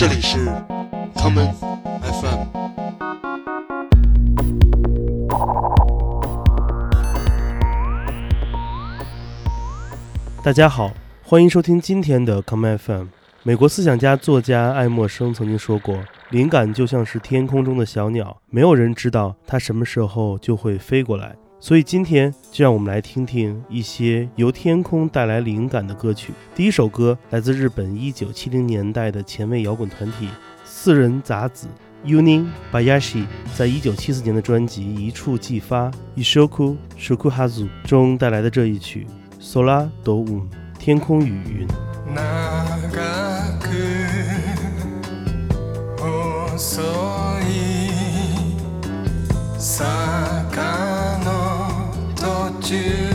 这里是 common FM。大家好，欢迎收听今天的 common FM。美国思想家、作家爱默生曾经说过：“灵感就像是天空中的小鸟，没有人知道它什么时候就会飞过来。”所以今天就让我们来听听一些由天空带来灵感的歌曲。第一首歌来自日本一九七零年代的前卫摇滚团体四人杂子 Union Bayashi，在一九七四年的专辑《一触即发 i s h o k u s h u k u h a z u 中带来的这一曲《s o l a d o u m 天空与云》。to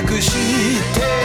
なくして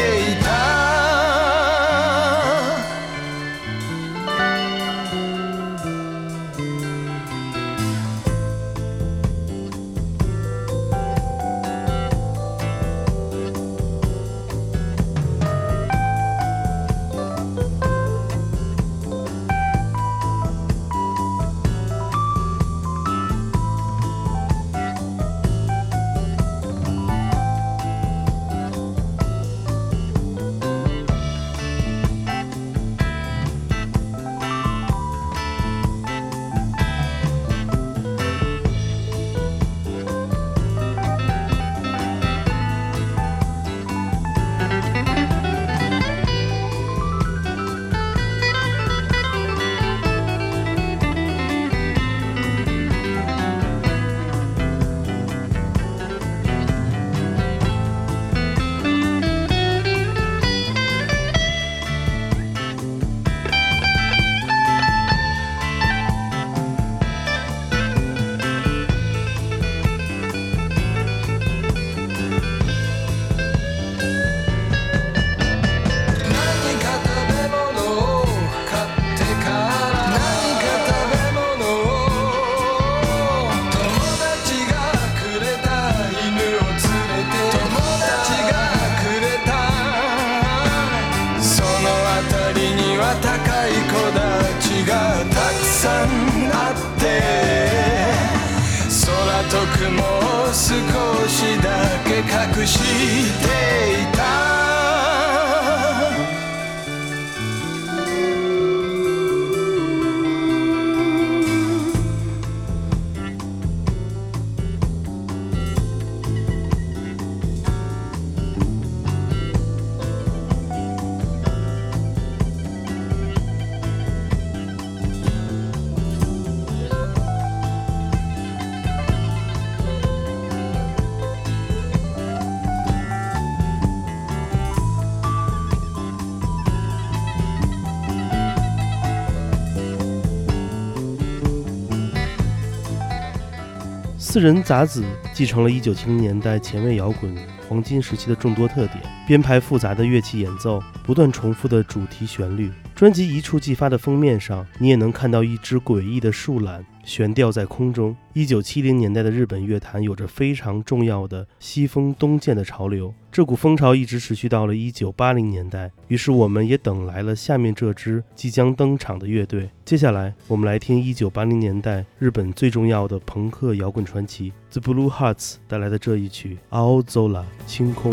四人杂子继承了一九七零年代前卫摇滚黄金时期的众多特点。编排复杂的乐器演奏，不断重复的主题旋律。专辑一触即发的封面上，你也能看到一只诡异的树懒悬吊在空中。一九七零年代的日本乐坛有着非常重要的西风东渐的潮流，这股风潮一直持续到了一九八零年代。于是，我们也等来了下面这支即将登场的乐队。接下来，我们来听一九八零年代日本最重要的朋克摇滚传奇 The Blue Hearts 带来的这一曲《Aozola 清空》。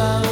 love.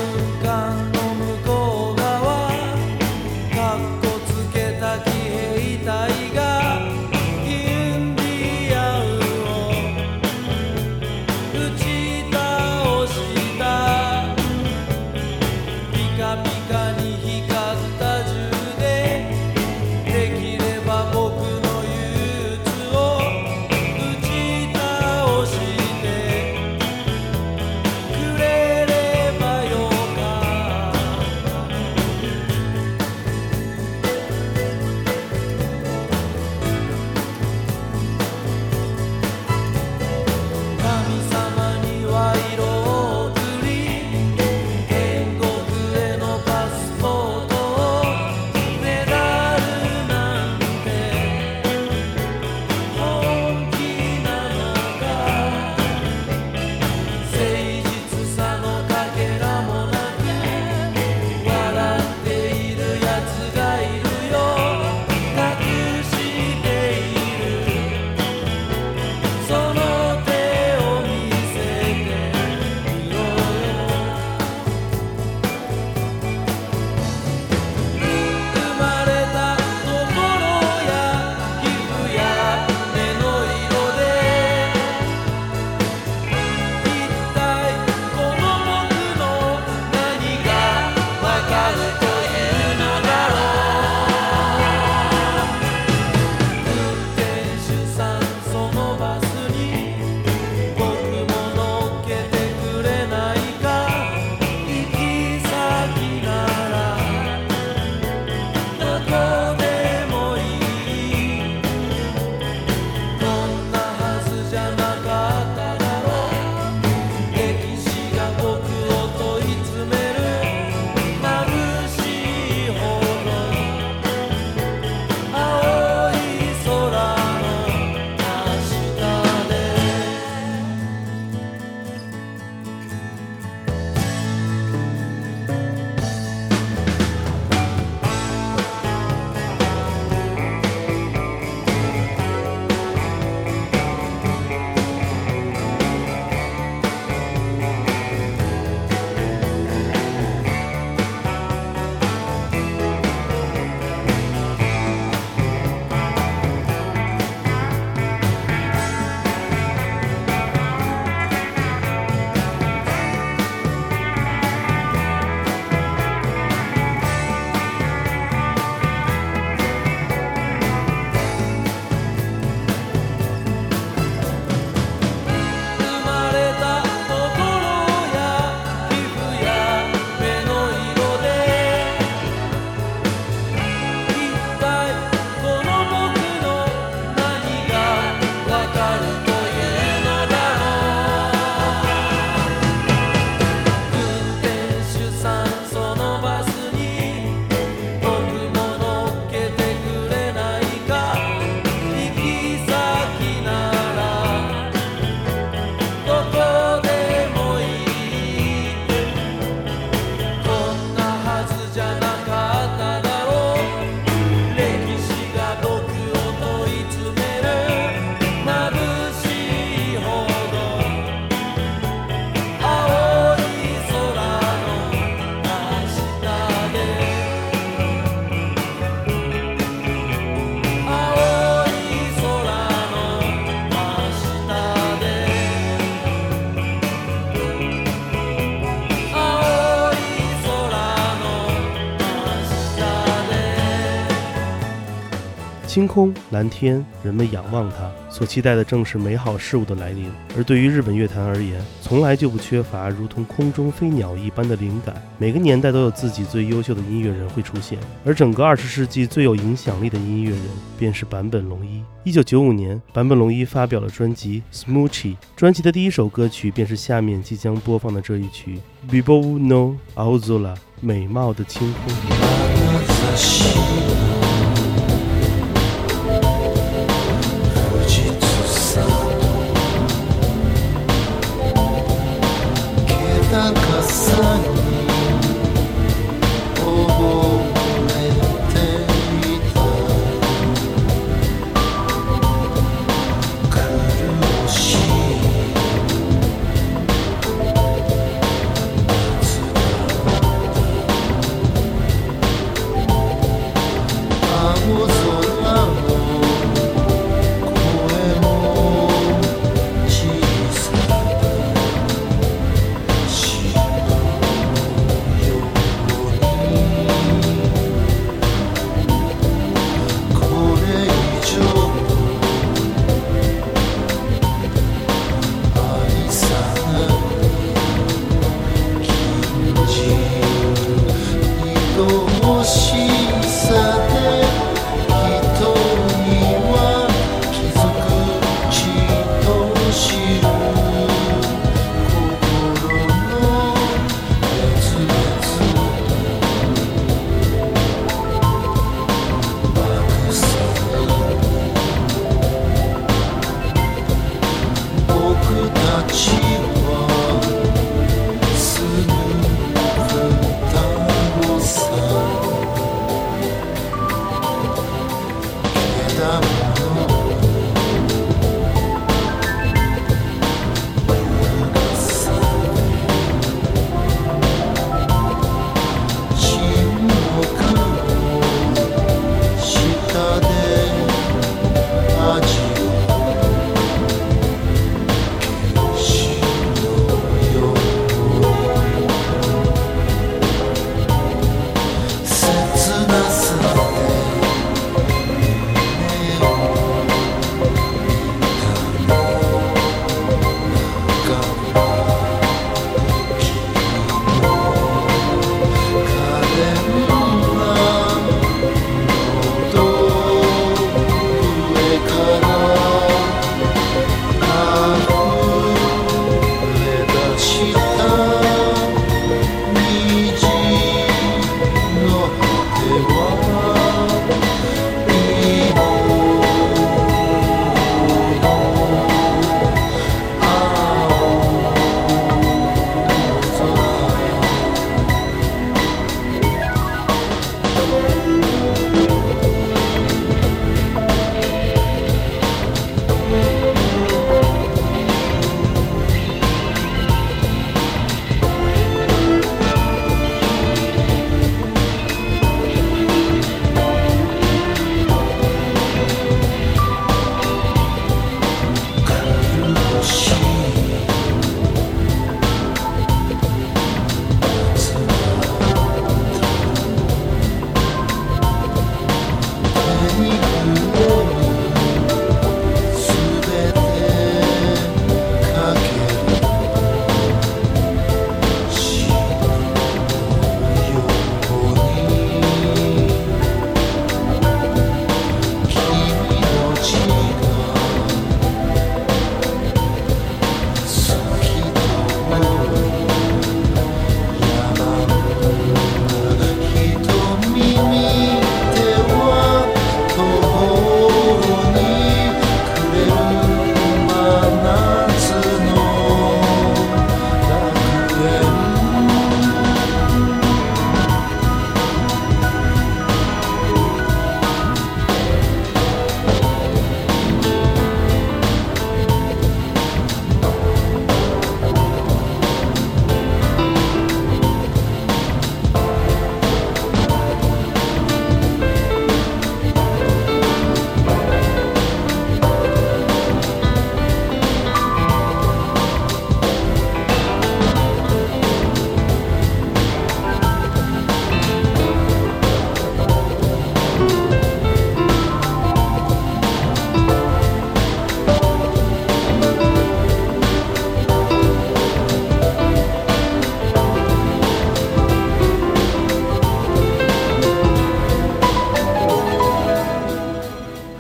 星空、蓝天，人们仰望它，所期待的正是美好事物的来临。而对于日本乐坛而言，从来就不缺乏如同空中飞鸟一般的灵感。每个年代都有自己最优秀的音乐人会出现，而整个二十世纪最有影响力的音乐人便是坂本龙一。一九九五年，坂本龙一发表了专辑《Smoochy》，专辑的第一首歌曲便是下面即将播放的这一曲《b i b o no a u z o l a 美貌的青空。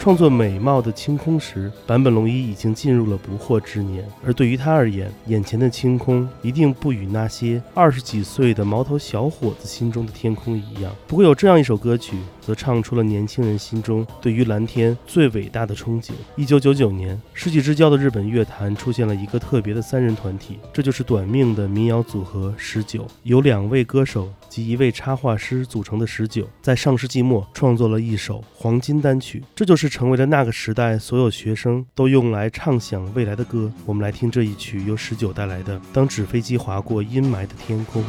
创作《美貌的青空》时，坂本龙一已经进入了不惑之年。而对于他而言，眼前的青空一定不与那些二十几岁的毛头小伙子心中的天空一样。不过，有这样一首歌曲。则唱出了年轻人心中对于蓝天最伟大的憧憬。一九九九年，世纪之交的日本乐坛出现了一个特别的三人团体，这就是短命的民谣组合十九，由两位歌手及一位插画师组成的十九，在上世纪末创作了一首黄金单曲，这就是成为了那个时代所有学生都用来畅想未来的歌。我们来听这一曲由十九带来的《当纸飞机划过阴霾的天空》。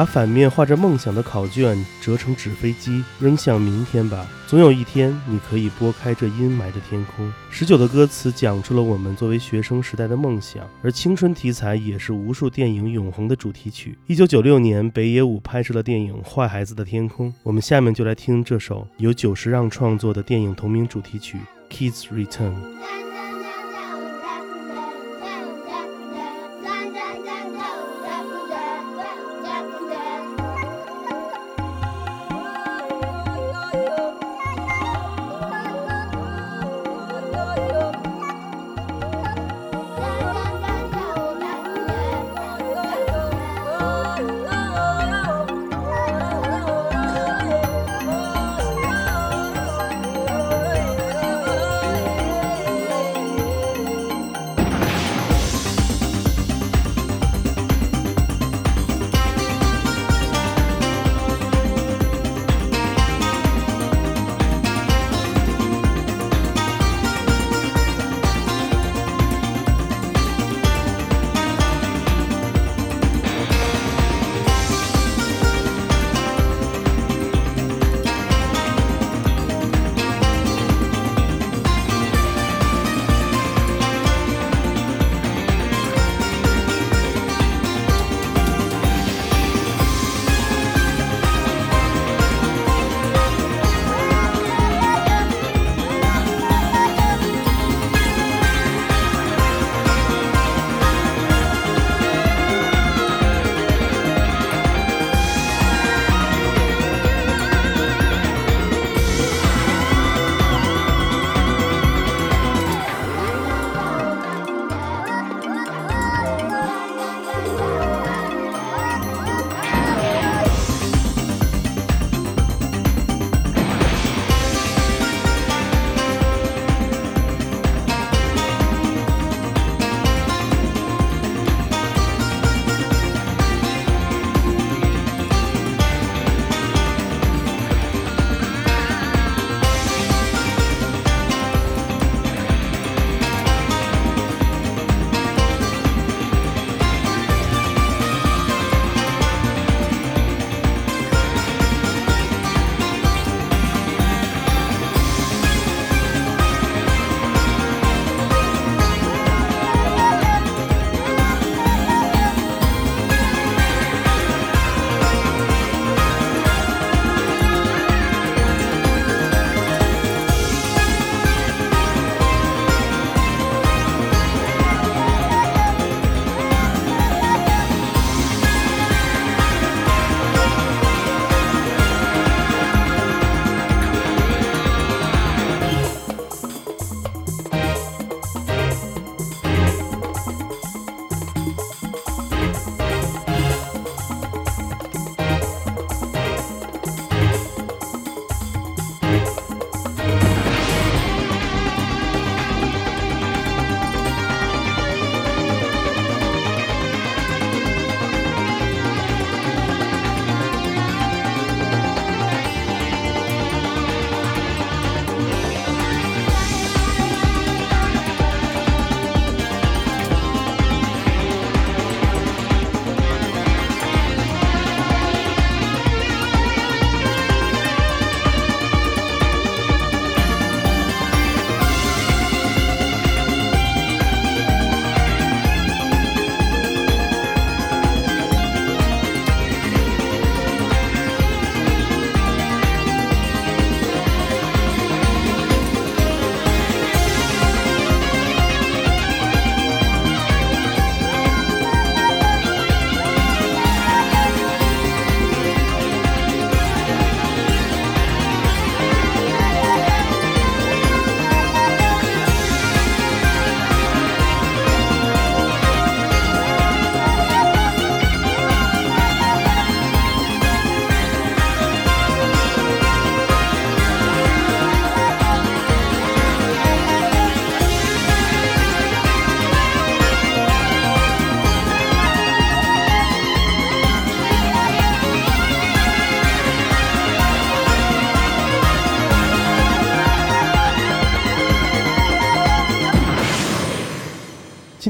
把反面画着梦想的考卷折成纸飞机，扔向明天吧。总有一天，你可以拨开这阴霾的天空。十九的歌词讲出了我们作为学生时代的梦想，而青春题材也是无数电影永恒的主题曲。一九九六年，北野武拍摄了电影《坏孩子的天空》，我们下面就来听这首由久石让创作的电影同名主题曲《Kids Return》。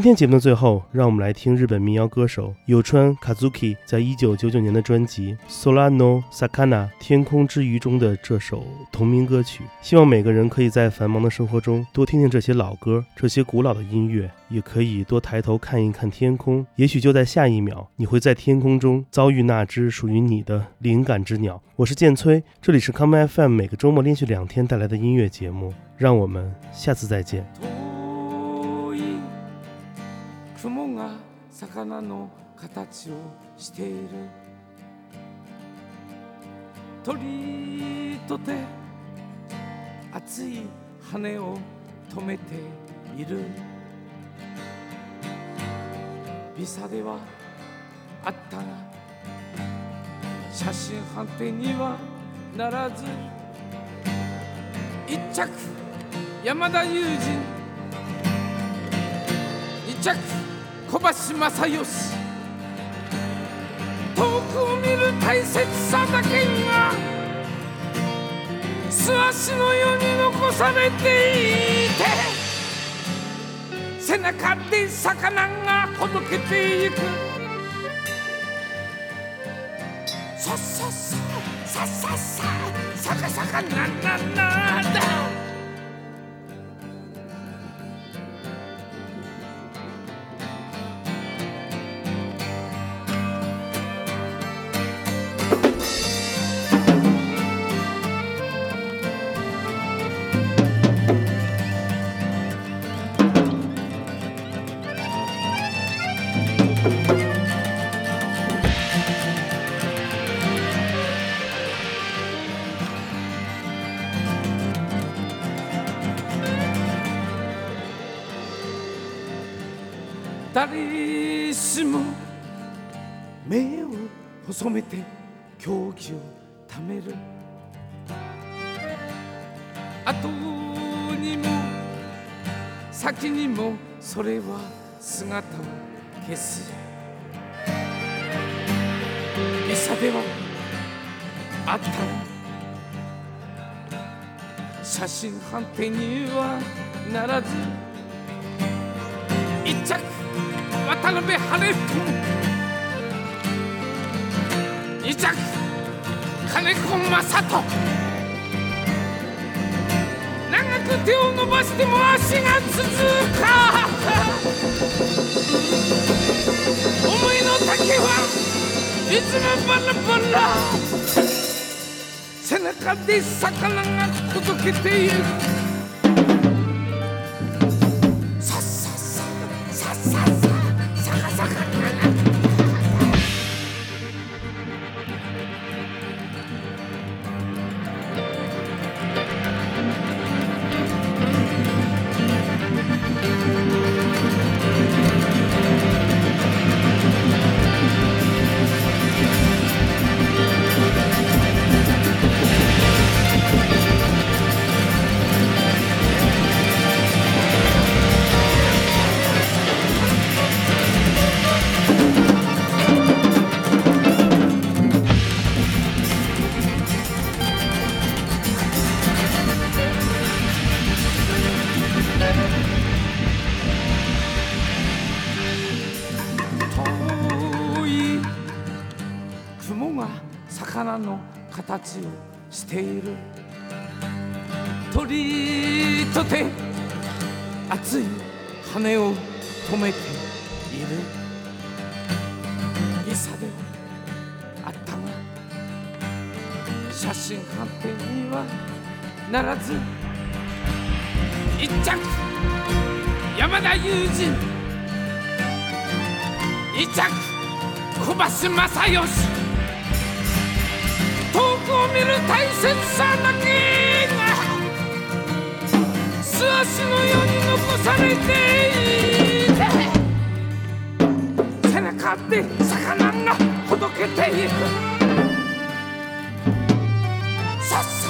今天节目的最后，让我们来听日本民谣歌手有川卡 a z u k i 在一九九九年的专辑《Solano Sakana 天空之鱼》中的这首同名歌曲。希望每个人可以在繁忙的生活中多听听这些老歌，这些古老的音乐，也可以多抬头看一看天空。也许就在下一秒，你会在天空中遭遇那只属于你的灵感之鸟。我是建崔，这里是康麦 FM 每个周末连续两天带来的音乐节目。让我们下次再见。魚の形をしている鳥とて熱い羽を止めているビサではあったが写真判定にはならず一着山田友人二着小橋正義遠くを見る大切さだけが素足のように残されていて背中で魚がほどけていくさささささささかさかななな誰しも目を細めて狂気をためる後にも先にもそれは姿を消すいさではあった写真判定にはならず一着渡辺羽2着金子正人長く手を伸ばしても足が続か思いの丈はいつもバラバラ背中で魚が届どけていく形をしている鳥とて熱い羽を止めている渚ではあったが写真判定にはならず一着山田裕二一着小橋正義遠くを見る大切さだけが素足のように残されていた背中で魚がほどけていくさっさ